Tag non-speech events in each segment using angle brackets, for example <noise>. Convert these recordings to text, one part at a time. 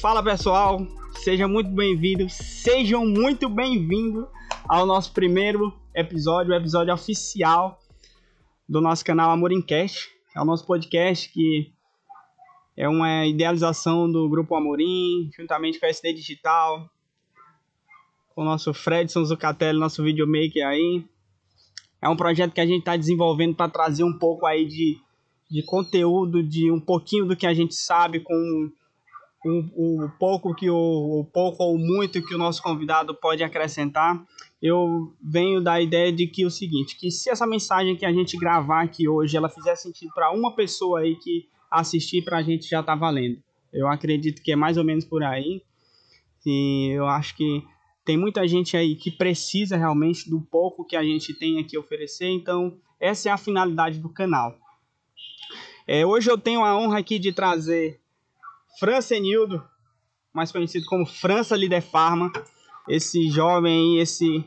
Fala pessoal, sejam muito bem-vindos, sejam muito bem-vindos ao nosso primeiro episódio, o episódio oficial do nosso canal Amorimcast. É o nosso podcast que é uma idealização do Grupo Amorim, juntamente com a SD Digital, com o nosso Fredson Zucatelli, nosso videomaker aí. É um projeto que a gente está desenvolvendo para trazer um pouco aí de, de conteúdo, de um pouquinho do que a gente sabe com o, o pouco que o, o pouco ou muito que o nosso convidado pode acrescentar. Eu venho da ideia de que o seguinte, que se essa mensagem que a gente gravar aqui hoje, ela fizer sentido para uma pessoa aí que assistir para a gente já tá valendo. Eu acredito que é mais ou menos por aí. E eu acho que tem muita gente aí que precisa realmente do pouco que a gente tem aqui oferecer. Então, essa é a finalidade do canal. É, hoje eu tenho a honra aqui de trazer Francenildo, mais conhecido como França Líder Farma. Esse jovem aí, esse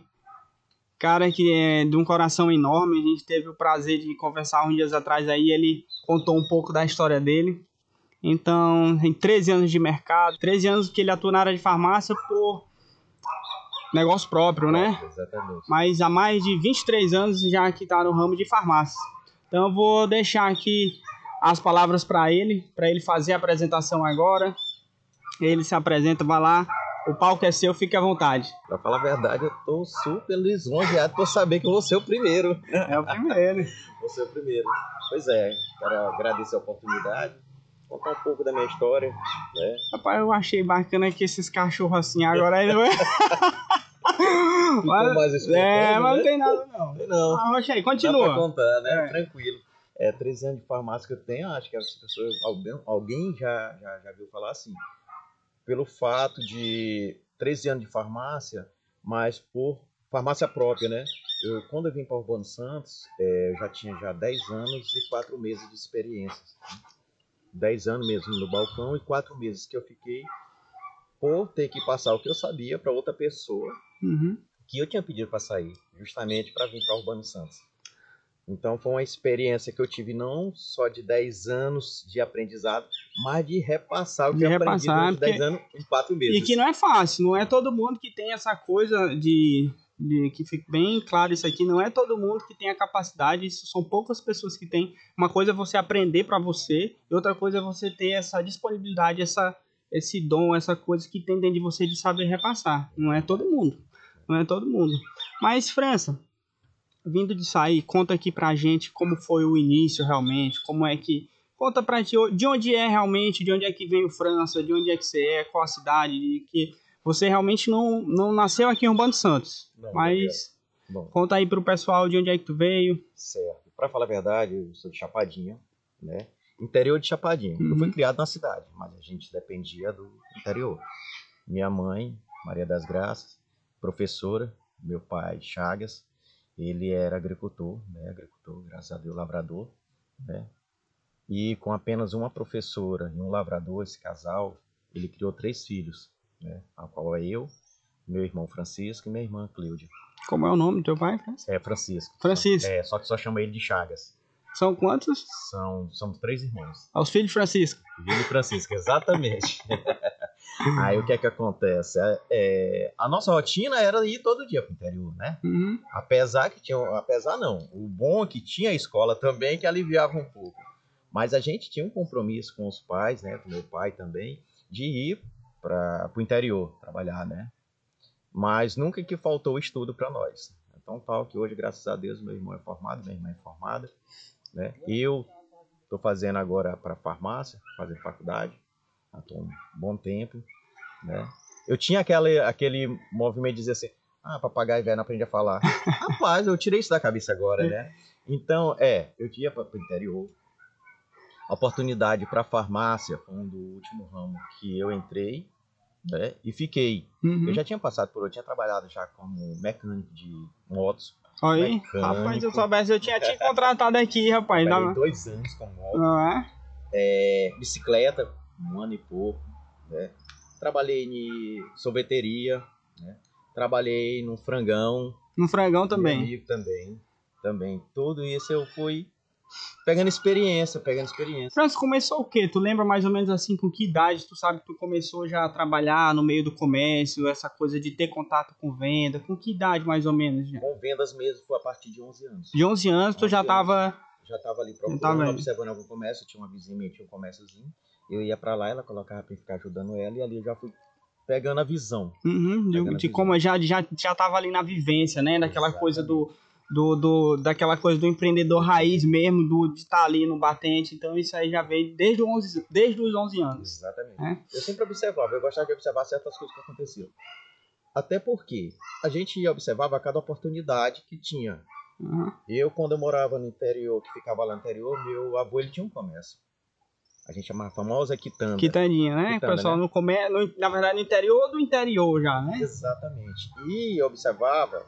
cara que é de um coração enorme. A gente teve o prazer de conversar uns dias atrás aí. Ele contou um pouco da história dele. Então, tem 13 anos de mercado, 13 anos que ele atua na área de farmácia por negócio próprio, né? Exatamente. Mas há mais de 23 anos já que está no ramo de farmácia. Então, eu vou deixar aqui as palavras para ele, para ele fazer a apresentação agora. Ele se apresenta, vai lá. O palco é seu, fique à vontade. Pra falar a verdade, eu tô super lisonjeado por saber que eu vou ser o primeiro. <laughs> É o primeiro. vou ser o primeiro. Pois é, quero agradecer a oportunidade, contar um pouco da minha história, né? Rapaz, eu achei bacana que esses cachorros assim agora é. <laughs> Ficou mais espontâneo, é, mas não né? tem nada não. Não, Ah, Rocha aí, dá pra continua. contar, né? É. Tranquilo. É, 13 anos de farmácia que eu tenho, acho que as pessoas, alguém, alguém já, já, já viu falar assim. Pelo fato de 13 anos de farmácia, mas por farmácia própria, né? Eu, quando eu vim para Urbano Santos, é, eu já tinha já 10 anos e 4 meses de experiência. 10 anos mesmo no balcão e 4 meses que eu fiquei por ter que passar o que eu sabia para outra pessoa Uhum. que eu tinha pedido para sair, justamente para vir para Urbano Santos. Então foi uma experiência que eu tive não só de 10 anos de aprendizado, mas de repassar o que eu aprendi durante 10 porque- anos em 4 meses. E que não é fácil, não é todo mundo que tem essa coisa de, de que fique bem claro isso aqui, não é todo mundo que tem a capacidade, isso são poucas pessoas que têm. Uma coisa é você aprender para você, e outra coisa é você ter essa disponibilidade, essa esse dom, essa coisa que tem dentro de você de saber repassar. Não é todo mundo. Não é todo mundo. Mas França, vindo de sair, conta aqui pra gente como foi o início realmente, como é que Conta pra gente de onde é realmente, de onde é que veio França, de onde é que você é, qual a cidade, de que você realmente não, não nasceu aqui em Urbano Santos. Não, mas Bom, conta aí pro pessoal de onde é que tu veio. certo. Para falar a verdade, eu sou de Chapadinha, né? Interior de Chapadinha. Eu fui Uhum. criado na cidade, mas a gente dependia do interior. Minha mãe, Maria das Graças, professora, meu pai, Chagas, ele era agricultor, né? Agricultor, graças a Deus, lavrador, né? E com apenas uma professora e um lavrador, esse casal, ele criou três filhos, né? A qual é eu, meu irmão Francisco e minha irmã Cleudia. Como é o nome do teu pai, França? É Francisco. Francisco. É, só que só chama ele de Chagas. São quantos? São, somos três irmãos. Aos filhos de Francisco. Vila e Francisco, exatamente. <laughs> Aí o que é que acontece? É, é, a nossa rotina era ir todo dia pro interior, né? Uhum. Apesar que tinha. Apesar não. O bom é que tinha a escola também que aliviava um pouco. Mas a gente tinha um compromisso com os pais, né? Com meu pai também, de ir para o interior trabalhar, né? Mas nunca que faltou estudo para nós. Então tal que hoje, graças a Deus, meu irmão é formado, minha irmã é formada, né? Eu estou fazendo agora para farmácia, fazendo faculdade, estou um bom tempo, né? Eu tinha aquele, aquele movimento de dizer assim, ah, papagaio velho não aprende a falar. <laughs> Rapaz, eu tirei isso da cabeça agora, né? Então, é, eu ia para o interior. A oportunidade para farmácia foi um do último ramo que eu entrei, né? E fiquei. Uhum. Eu já tinha passado por, eu tinha trabalhado já como mecânico de motos. Aí, mecânico. rapaz, se eu soubesse, eu tinha te contratado aqui, rapaz. Dá- dois anos com moto. Não é? É, bicicleta, um ano e pouco, né? Trabalhei em sorveteria, né? Trabalhei no frangão, No frangão também. também, também. Tudo isso eu fui pegando experiência, pegando experiência. Francis, começou o quê? Tu lembra mais ou menos assim com que idade tu sabe que tu começou já a trabalhar no meio do comércio, essa coisa de ter contato com venda? Com que idade mais ou menos? Já? Com vendas mesmo foi a partir de 11 anos. De 11 anos tu 11 já anos. tava... Já tava ali procurando, tava observando algum comércio, tinha uma vizinha minha, tinha um comérciozinho. Eu ia pra lá, ela colocava pra ficar ajudando ela e ali eu já fui pegando a visão. Uhum, de, Pegando de a como já, já, já tava ali na vivência, né? Daquela Exatamente. coisa do, do, do, daquela coisa do empreendedor raiz mesmo, do, de estar ali no batente. Então isso aí já veio desde, o 11, desde os 11 anos. Exatamente. É. Eu sempre observava, eu gostava de observar certas coisas que aconteciam. Até porque a gente observava cada oportunidade que tinha. Uhum. Eu, quando eu morava no interior, que ficava lá no interior, meu avô ele tinha um comércio. A gente chamava a famosa quitanda. Quitandinha, né? Quitanda, o pessoal né? no comércio, no- na verdade no interior do interior já, né? Exatamente. E observava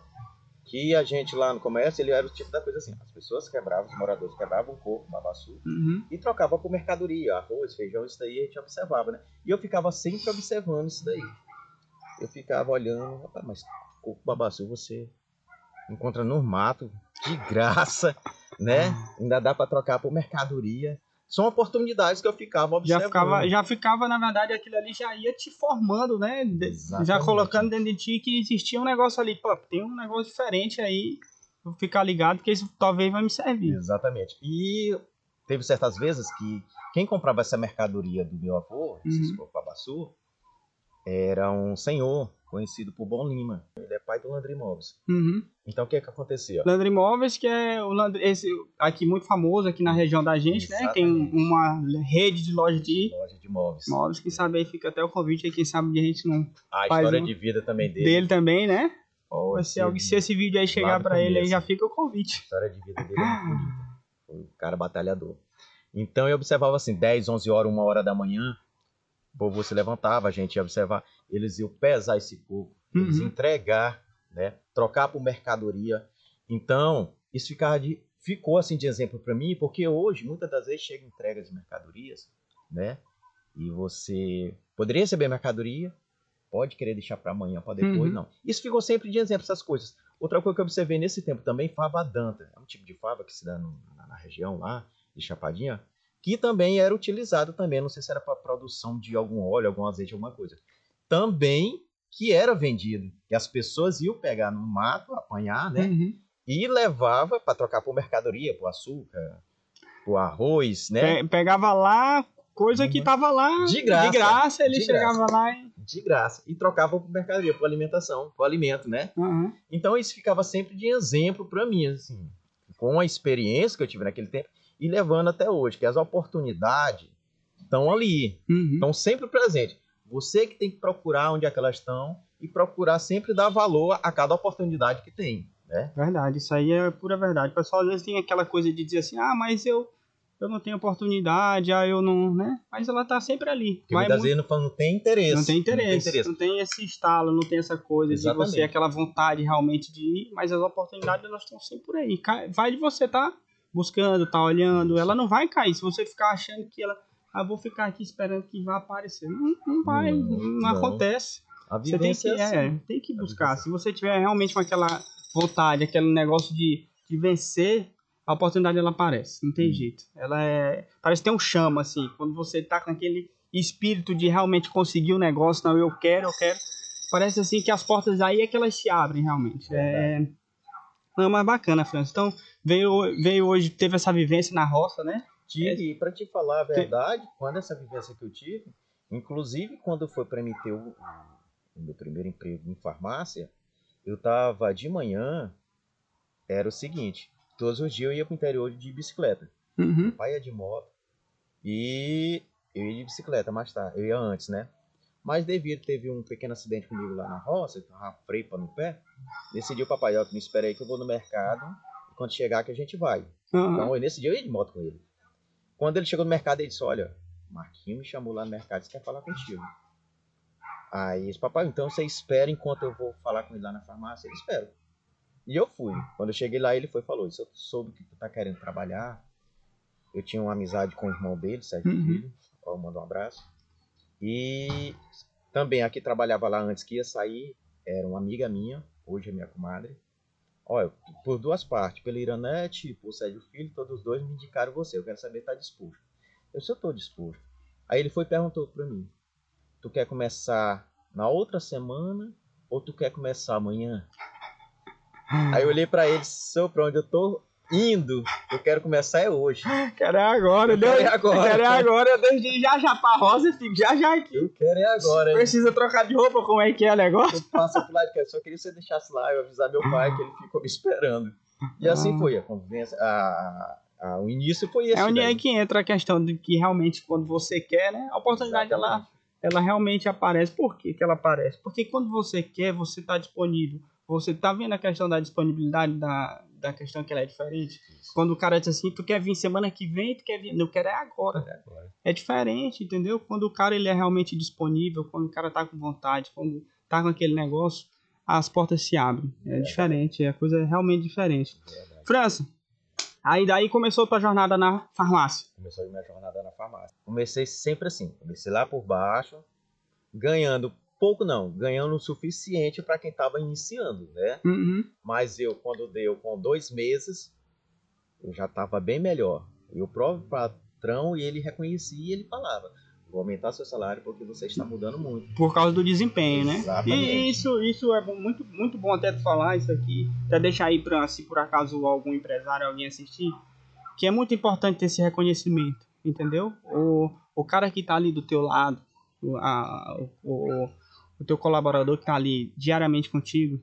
que a gente lá no comércio, ele era o tipo da coisa assim, as pessoas quebravam, os moradores quebravam o coco, babaçu, Uhum. e trocavam por mercadoria, arroz, feijão, isso daí a gente observava, né? E eu ficava sempre observando isso daí. Eu ficava olhando, rapaz, mas coco, babaçu você encontra no mato, de graça, né? Ainda dá para trocar por mercadoria. São oportunidades que eu ficava Já observando. ficava, já ficava, na verdade, aquilo ali já ia te formando, né? Já colocando dentro de ti que existia um negócio ali. Pô, tem um negócio diferente aí. Vou ficar ligado que isso talvez vai me servir. Exatamente. E teve certas vezes que quem comprava essa mercadoria do meu avô, Uhum. era um senhor conhecido por Bom Lima. Ele é pai do Landry Imóveis. Uhum. Então o que é que acontecia? Landry Imóveis, que é o Landry, esse aqui muito famoso aqui na região da gente, né? Tem um- Exatamente. uma rede de loja de Loja de imóveis. imóveis. Quem sabe aí fica até o convite aí, quem sabe de a gente não. A história um- de vida também dele. Dele também, né? Vai ser algo- se esse vídeo aí chegar pra ele aí já fica o convite. A história de vida dele é muito bonita. Foi um cara batalhador. Então eu observava assim, 10, 11 horas, 1 hora da manhã, o povo se levantava, a gente ia observar, eles iam pesar esse coco, eles Uhum. iam entregar, né, trocar por mercadoria. Então, isso ficava de, ficou assim de exemplo para mim, porque hoje, muitas das vezes, chega entrega de mercadorias, né, e você poderia receber mercadoria, pode querer deixar para amanhã, para depois, Uhum. não. Isso ficou sempre de exemplo, essas coisas. Outra coisa que eu observei nesse tempo também, fava danta. É um tipo de fava que se dá no- na, na região lá, de Chapadinha, que também era utilizado também, não sei se era para produção de algum óleo, algum azeite, alguma coisa. Também que era vendido. E as pessoas iam pegar no mato, apanhar, né? Uhum. E levava para trocar por mercadoria, por açúcar, por arroz, né? Pe- Pegava lá coisa que Uhum. tava lá De graça. de graça ele De chegava lá e. De graça. E trocava por mercadoria, por alimentação, por alimento, né? Uhum. Então isso ficava sempre de exemplo para mim, assim, com a experiência que eu tive naquele tempo e levando até hoje, que as oportunidades estão ali, Uhum. estão sempre presentes. Você que tem que procurar onde é que elas estão e procurar sempre dar valor a cada oportunidade que tem, né? Verdade, isso aí é pura verdade. O pessoal às vezes tem aquela coisa de dizer assim, ah, mas eu, eu não tenho oportunidade, ah, eu não, né? Mas ela tá sempre ali. Porque Vai muitas muito- vezes não, não tem interesse. não tem interesse, não tem esse estalo, não tem essa coisa de Exatamente. você, aquela vontade realmente de ir, mas as oportunidades elas estão sempre por aí. Vai de você tá buscando, tá olhando, ela não vai cair. Se você ficar achando que ela, ah, vou ficar aqui esperando que vá aparecer, não, não vai, Não, não, acontece. A Você tem que, é assim. é, tem que buscar. vivência. Se você tiver realmente com aquela vontade, aquele negócio de, de vencer, a oportunidade ela aparece. Não tem Hum. jeito. Ela é. Parece que tem um chama, assim. Quando você tá com aquele espírito de realmente conseguir o negócio, não, eu quero, eu quero. Parece assim que as portas aí é que elas se abrem, realmente. É. Não, mas bacana, França. Então, veio, veio hoje, teve essa vivência na roça, né? Tive, e para te falar a verdade, quando essa vivência que eu tive, inclusive quando foi para mim ter o, o meu primeiro emprego em farmácia, eu tava de manhã, era o seguinte, todos os dias eu ia pro interior de bicicleta. Uhum. Meu pai ia de moto e eu ia de bicicleta mais tarde, eu ia antes, né? Mas devido teve um pequeno acidente comigo lá na roça, eu tava frepa no pé, decidi o papai, ó, me espera aí que eu vou no mercado, e quando chegar que a gente vai. Aham. Então, eu- nesse dia eu ia de moto com ele. Quando ele chegou no mercado, ele disse: Olha, Marquinhos me chamou lá no mercado, disse que quer falar contigo. Aí, ele disse, papai, então você espera enquanto eu vou falar com ele lá na farmácia? Ele espera. E eu fui. Quando eu cheguei lá, ele foi e falou: Se eu soube que tu tá querendo trabalhar, eu tinha uma amizade com o irmão dele, Sérgio Uhum. Filho, eu mando um abraço. E também a que trabalhava lá antes que ia sair, era uma amiga minha, hoje é minha comadre, Olha, por duas partes, pela Iranete e por Sérgio Filho, todos os dois me indicaram você. Eu quero saber se está disposto. Eu só estou disposto. Aí ele foi e perguntou para mim: Tu quer começar na outra semana ou tu quer começar amanhã? Aí eu olhei para ele, sou para onde eu tô indo, eu quero começar é hoje. Quero é agora, eu quero é agora. Quero é agora, desde já já pra rosa, fico já já aqui. Eu quero é agora. Precisa trocar de roupa, como é que é o negócio? Eu passo pro lado, só queria que você deixasse lá, eu avisar meu pai que ele ficou me esperando. E assim ah. foi a convivência, a, a, o início foi esse. É onde é que entra a questão de que realmente quando você quer, né, a oportunidade ela, ela realmente aparece. Por que, que ela aparece? Porque quando você quer, você está disponível. Você tá vendo a questão da disponibilidade da, da questão que ela é diferente. Isso. Quando o cara diz assim, tu quer vir semana que vem, tu quer vir, não quero é agora. É, agora. é diferente, entendeu? Quando o cara ele é realmente disponível, quando o cara tá com vontade, quando tá com aquele negócio, as portas se abrem. É, é diferente, é coisa realmente diferente. É França, aí daí começou a tua jornada na farmácia. Começou a minha jornada na farmácia. Comecei sempre assim, comecei lá por baixo, ganhando pouco não, ganhando o suficiente para quem estava iniciando, né? Uhum. Mas eu, quando deu com dois meses, eu já estava bem melhor. E o próprio patrão, e ele reconhecia e ele falava, vou aumentar seu salário porque você está mudando muito. Por causa do desempenho, né? Exatamente. E isso, isso é muito, muito bom até falar isso aqui, até deixar aí para se por acaso algum empresário, alguém assistir, que é muito importante ter esse reconhecimento, entendeu? O, o cara que está ali do teu lado, a, o, o teu colaborador que está ali diariamente contigo,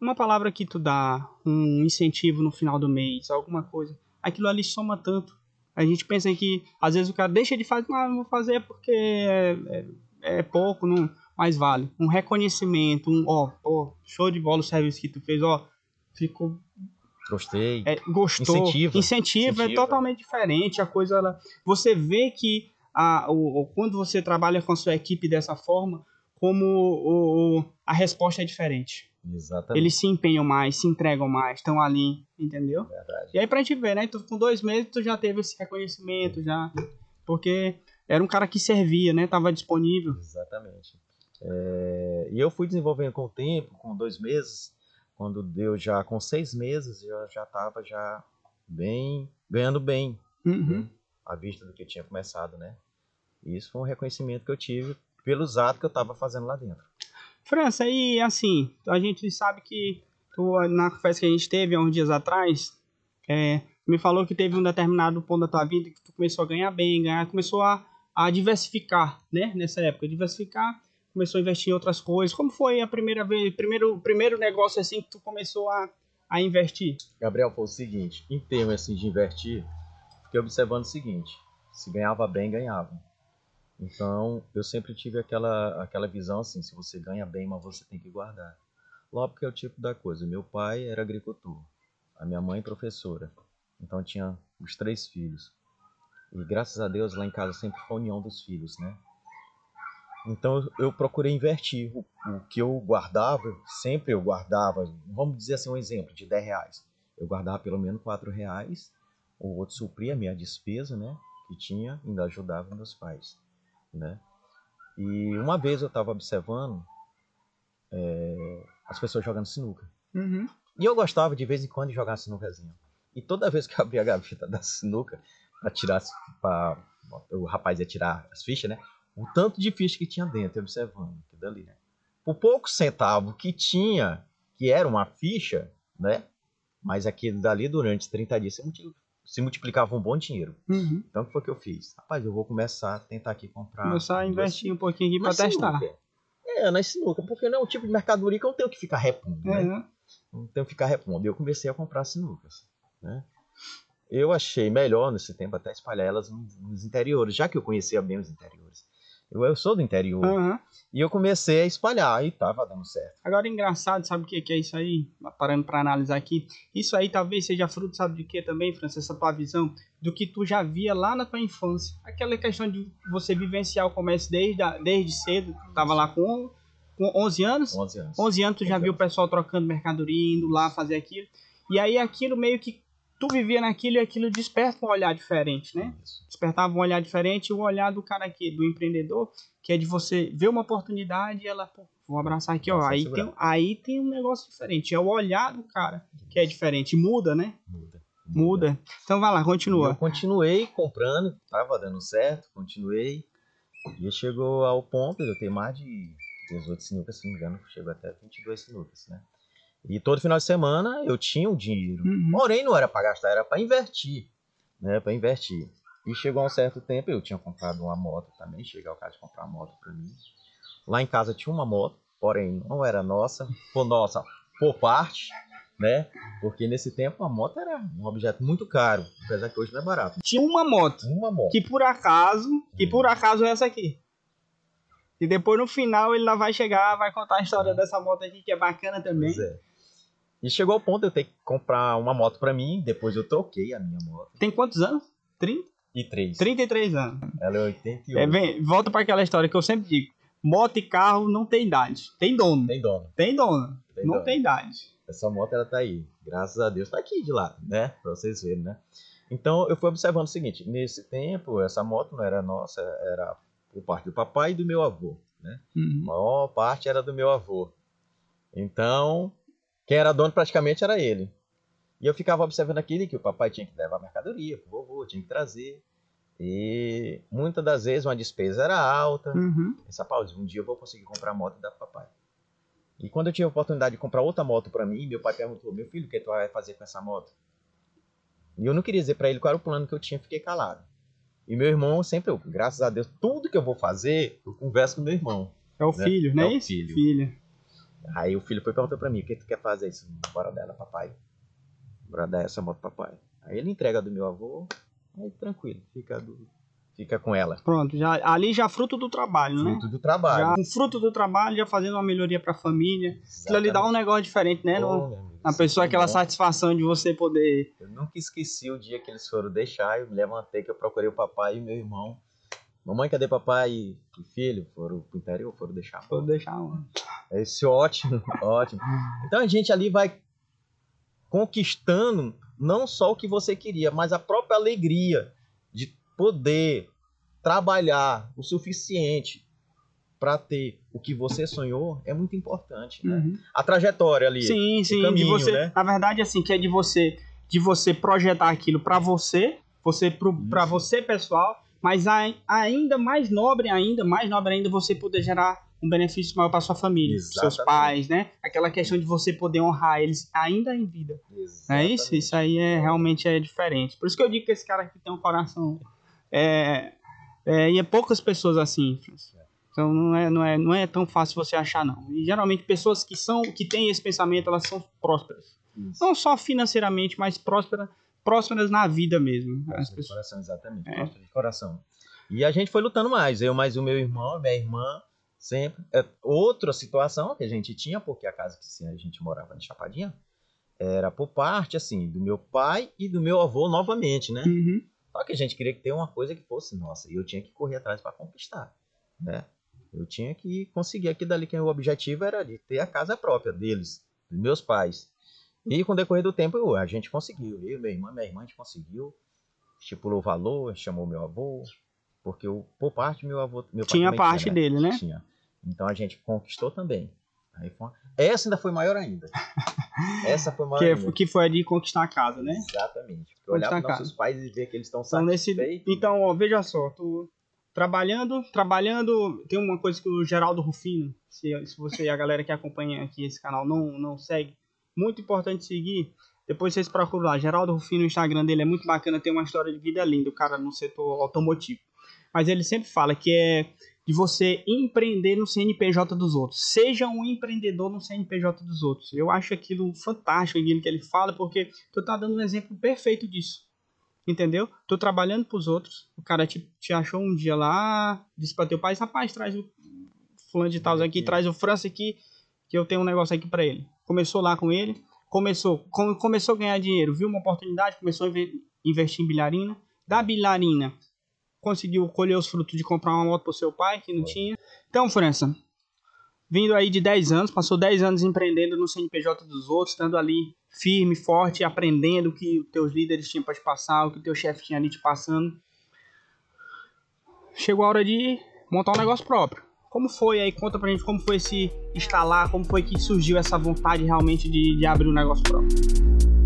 uma palavra que tu dá, um incentivo no final do mês, alguma coisa, aquilo ali soma tanto. A gente pensa que às vezes o cara deixa de fazer, ah, não vou fazer porque é, é, é pouco, não, mas vale. Um reconhecimento, um, ó, oh, show de bola o serviço que tu fez, ó, ficou Gostei. É, gostou. Incentiva. Incentiva, Incentiva. é totalmente diferente. A coisa, ela, você vê que a, o, quando você trabalha com a sua equipe dessa forma, como o, o, a resposta é diferente. Exatamente. Eles se empenham mais, se entregam mais, estão ali, entendeu? Verdade. E aí pra gente ver, né? Tu, com dois meses tu já teve esse reconhecimento, já. Porque era um cara que servia, né? Tava disponível. Exatamente. É, e eu fui desenvolvendo com o tempo, com dois meses, quando deu já com seis meses, eu já estava já bem, ganhando bem, uhum. né? à vista do que eu tinha começado, né? E isso foi um reconhecimento que eu tive pelos atos que eu estava fazendo lá dentro. França, e assim, a gente sabe que tu, na festa que a gente teve há uns dias atrás, é, me falou que teve um determinado ponto da tua vida que tu começou a ganhar bem, ganhar, começou a, a diversificar, né? Nessa época, diversificar, começou a investir em outras coisas. Como foi a primeira vez, primeiro, primeiro negócio assim que tu começou a, a investir? Gabriel, foi o seguinte, em termos assim de investir, fiquei observando o seguinte, se ganhava bem, ganhava. Então, eu sempre tive aquela, aquela visão assim, se você ganha bem, mas você tem que guardar. Logo porque é o tipo da coisa. Meu pai era agricultor, a minha mãe professora. Então tinha os três filhos. E graças a Deus lá em casa sempre foi a união dos filhos, né? Então eu procurei invertir. O, o, que eu guardava, sempre eu guardava, vamos dizer assim um exemplo, de 10 reais. Eu guardava pelo menos 4 reais, o outro supria a minha despesa, né? Que tinha, ainda ajudava meus pais né? E uma vez eu estava observando é, as pessoas jogando sinuca. Uhum. E eu gostava de vez em quando de jogar sinucazinha. E toda vez que eu abria a gaveta da sinuca para tirar, para o rapaz ia tirar as fichas, né? O tanto de ficha que tinha dentro, observando aquilo dali, né? Por pouco centavo que tinha, que era uma ficha, né? Mas aquilo dali durante 30 dias você se multiplicava um bom dinheiro. Uhum. Então, o que foi que eu fiz? Rapaz, eu vou começar a tentar aqui comprar. Começar a investir um pouquinho aqui para testar. É, na sinuca, porque não é um tipo de mercadoria que eu não tenho que ficar repondo, né? Uhum. Não tenho que ficar repondo. Eu comecei a comprar sinucas, né? Eu achei melhor nesse tempo até espalhar elas nos interiores, já que eu conhecia bem os interiores. Eu, eu sou do interior. Uhum. E eu comecei a espalhar e tava dando certo. Agora, engraçado, sabe o que, que é isso aí? Parando para analisar aqui. Isso aí talvez seja fruto, sabe de que também, França? Essa tua visão do que tu já via lá na tua infância. Aquela questão de você vivenciar o comércio desde, desde cedo. Tava lá com, com 11 anos? 11 anos. 11 anos tu já viu o pessoal trocando mercadoria, indo lá fazer aquilo. E aí aquilo meio que tu vivia naquilo e aquilo desperta um olhar diferente, né? Despertava um olhar diferente o olhar do cara aqui, do empreendedor, que é de você ver uma oportunidade e ela, pô, vou abraçar aqui, ó. Aí tem, aí tem um negócio diferente. É o olhar do cara que é diferente. Muda, né? Muda. Muda. Então vai lá, Eu continua. continuei comprando, tava dando certo, continuei. E chegou ao ponto de eu ter mais de 18 sinucas, se não me engano, chegou até 22 sinucas, né? E todo final de semana eu tinha um dinheiro. Uhum. Porém, não era para gastar, era para investir, né? Para investir. E chegou a um certo tempo, eu tinha comprado uma moto também, cheguei ao caso de comprar uma moto para mim. Lá em casa tinha uma moto, porém não era nossa, foi nossa por parte, né? Porque nesse tempo a moto era um objeto muito caro, apesar que hoje não é barato. Tinha uma moto Uma moto. que por acaso, que por acaso é essa aqui. E depois no final ele lá vai chegar, vai contar a história dessa moto aqui que é bacana também. Pois é. E chegou ao ponto de eu ter que comprar uma moto pra mim, depois eu troquei a minha moto. Tem quantos anos? 30? E três. 33 anos. Ela é 88. É, vem, volta para aquela história que eu sempre digo. Moto e carro não tem idade. Tem dono. Tem dono. Tem dono. Tem não dono. tem idade. Essa moto ela tá aí. Graças a Deus tá aqui de lado, né? Pra vocês verem, né? Então eu fui observando o seguinte: nesse tempo, essa moto não era nossa, era por parte do papai e do meu avô, né? A Uhum. maior parte era do meu avô. Então, quem era dono praticamente era ele. E eu ficava observando aquilo que o papai tinha que levar mercadoria pro vovô, tinha que trazer. E muitas das vezes uma despesa era alta. Uhum. Essa pausa, um dia eu vou conseguir comprar a moto e dar pro papai. E quando eu tive a oportunidade de comprar outra moto para mim, meu pai perguntou: "Meu filho, o que tu vai fazer com essa moto?" E eu não queria dizer para ele qual era o plano que eu tinha, fiquei calado. E meu irmão sempre, eu, graças a Deus, tudo que eu vou fazer, eu converso com meu irmão. É o Né? filho, não É o isso? filho. Aí o filho foi perguntou pra mim, o que tu quer fazer? Isso, bora dela, papai. Bora dar essa moto, papai. Aí ele entrega do meu avô, aí tranquilo, fica, do, fica com ela. Pronto, já, ali já fruto do trabalho, né? Fruto do trabalho. Já, um fruto do trabalho, já fazendo uma melhoria pra família. Aquilo ali dá um negócio diferente, né? Pô, No- a isso pessoa, foi aquela bom. satisfação de você poder. Eu nunca esqueci o dia que eles foram deixar, eu me levantei que eu procurei o papai e meu irmão. Mamãe, cadê papai e filho? Foram pro interior, foram deixar. a. Poder deixar um. Esse ótimo, <laughs> ótimo. Então a gente ali vai conquistando não só o que você queria, mas a própria alegria de poder trabalhar o suficiente para ter o que você sonhou é muito importante, né? Uhum. A trajetória ali. Sim, sim. de caminho, você, né? Na verdade, assim, que é de você, de você projetar aquilo pra você, você Isso. você pessoal, mas ai- ainda mais nobre ainda, mais nobre ainda você poder gerar um benefício maior pra sua família, pros seus Exatamente. pais, né? Aquela questão de você poder honrar eles ainda em vida. Não é isso? Isso aí é realmente é diferente. Por isso que eu digo que esse cara aqui tem um coração. É, é, e é poucas pessoas assim. Então não é, não, é, não é tão fácil você achar, não. E geralmente pessoas que são, que têm esse pensamento, elas são prósperas. Isso. Não só financeiramente, mas prósperas, prósperas na vida mesmo. As pessoas- coração, exatamente. É. próspero de coração. E a gente foi lutando mais. Eu mais o meu irmão, minha irmã, sempre. É outra situação que a gente tinha, porque a casa que sim, a gente morava em Chapadinha era por parte, assim, do meu pai e do meu avô novamente, né? Uhum. Só que a gente queria que ter uma coisa que fosse nossa. E eu tinha que correr atrás para conquistar, né? Eu tinha que conseguir aqui dali, que o objetivo era de ter a casa própria deles, dos meus pais. E com o decorrer do tempo, a gente conseguiu. Eu, minha irmã, minha irmã, a gente conseguiu. Estipulou o valor, chamou meu avô. Porque eu, por parte, meu avô. Meu Tinha parte né? dele, né? Tinha. Então a gente conquistou também. Aí foi uma- Essa ainda foi maior ainda. <laughs> Essa foi maior Que, ainda. que foi a de conquistar a casa, né? Exatamente. Porque olhar para nossos pais e ver que eles estão Então, nesse, então ó, veja só, tu trabalhando, trabalhando, tem uma coisa que o Geraldo Rufino, se, se você e a galera que acompanha aqui esse canal não, não segue, muito importante seguir, depois vocês procuram lá, Geraldo Rufino, o Instagram dele é muito bacana, tem uma história de vida linda, o cara no setor automotivo. Mas ele sempre fala que é de você empreender no CNPJ dos outros. Seja um empreendedor no CNPJ dos outros. Eu acho aquilo fantástico, aquilo que ele fala, porque tu tá dando um exemplo perfeito disso. Entendeu? Tô trabalhando pros outros. O cara te, te achou um dia lá, disse pra teu pai, rapaz, traz o fulano de tal aqui, traz o França aqui, que eu tenho um negócio aqui pra ele. Começou lá com ele, começou, come- começou a ganhar dinheiro, viu uma oportunidade, começou a inve- investir em bilharina. Da bilharina, conseguiu colher os frutos de comprar uma moto pro seu pai, que não tinha. Então, França, vindo aí de 10 anos, passou 10 anos empreendendo no CNPJ dos outros, estando ali firme, forte, aprendendo o que os teus líderes tinham para te passar, o que o teu chefe tinha ali te passando. Chegou a hora de montar um negócio próprio. Como foi aí? Conta pra gente como foi esse instalar, como foi que surgiu essa vontade realmente de, de abrir um negócio próprio.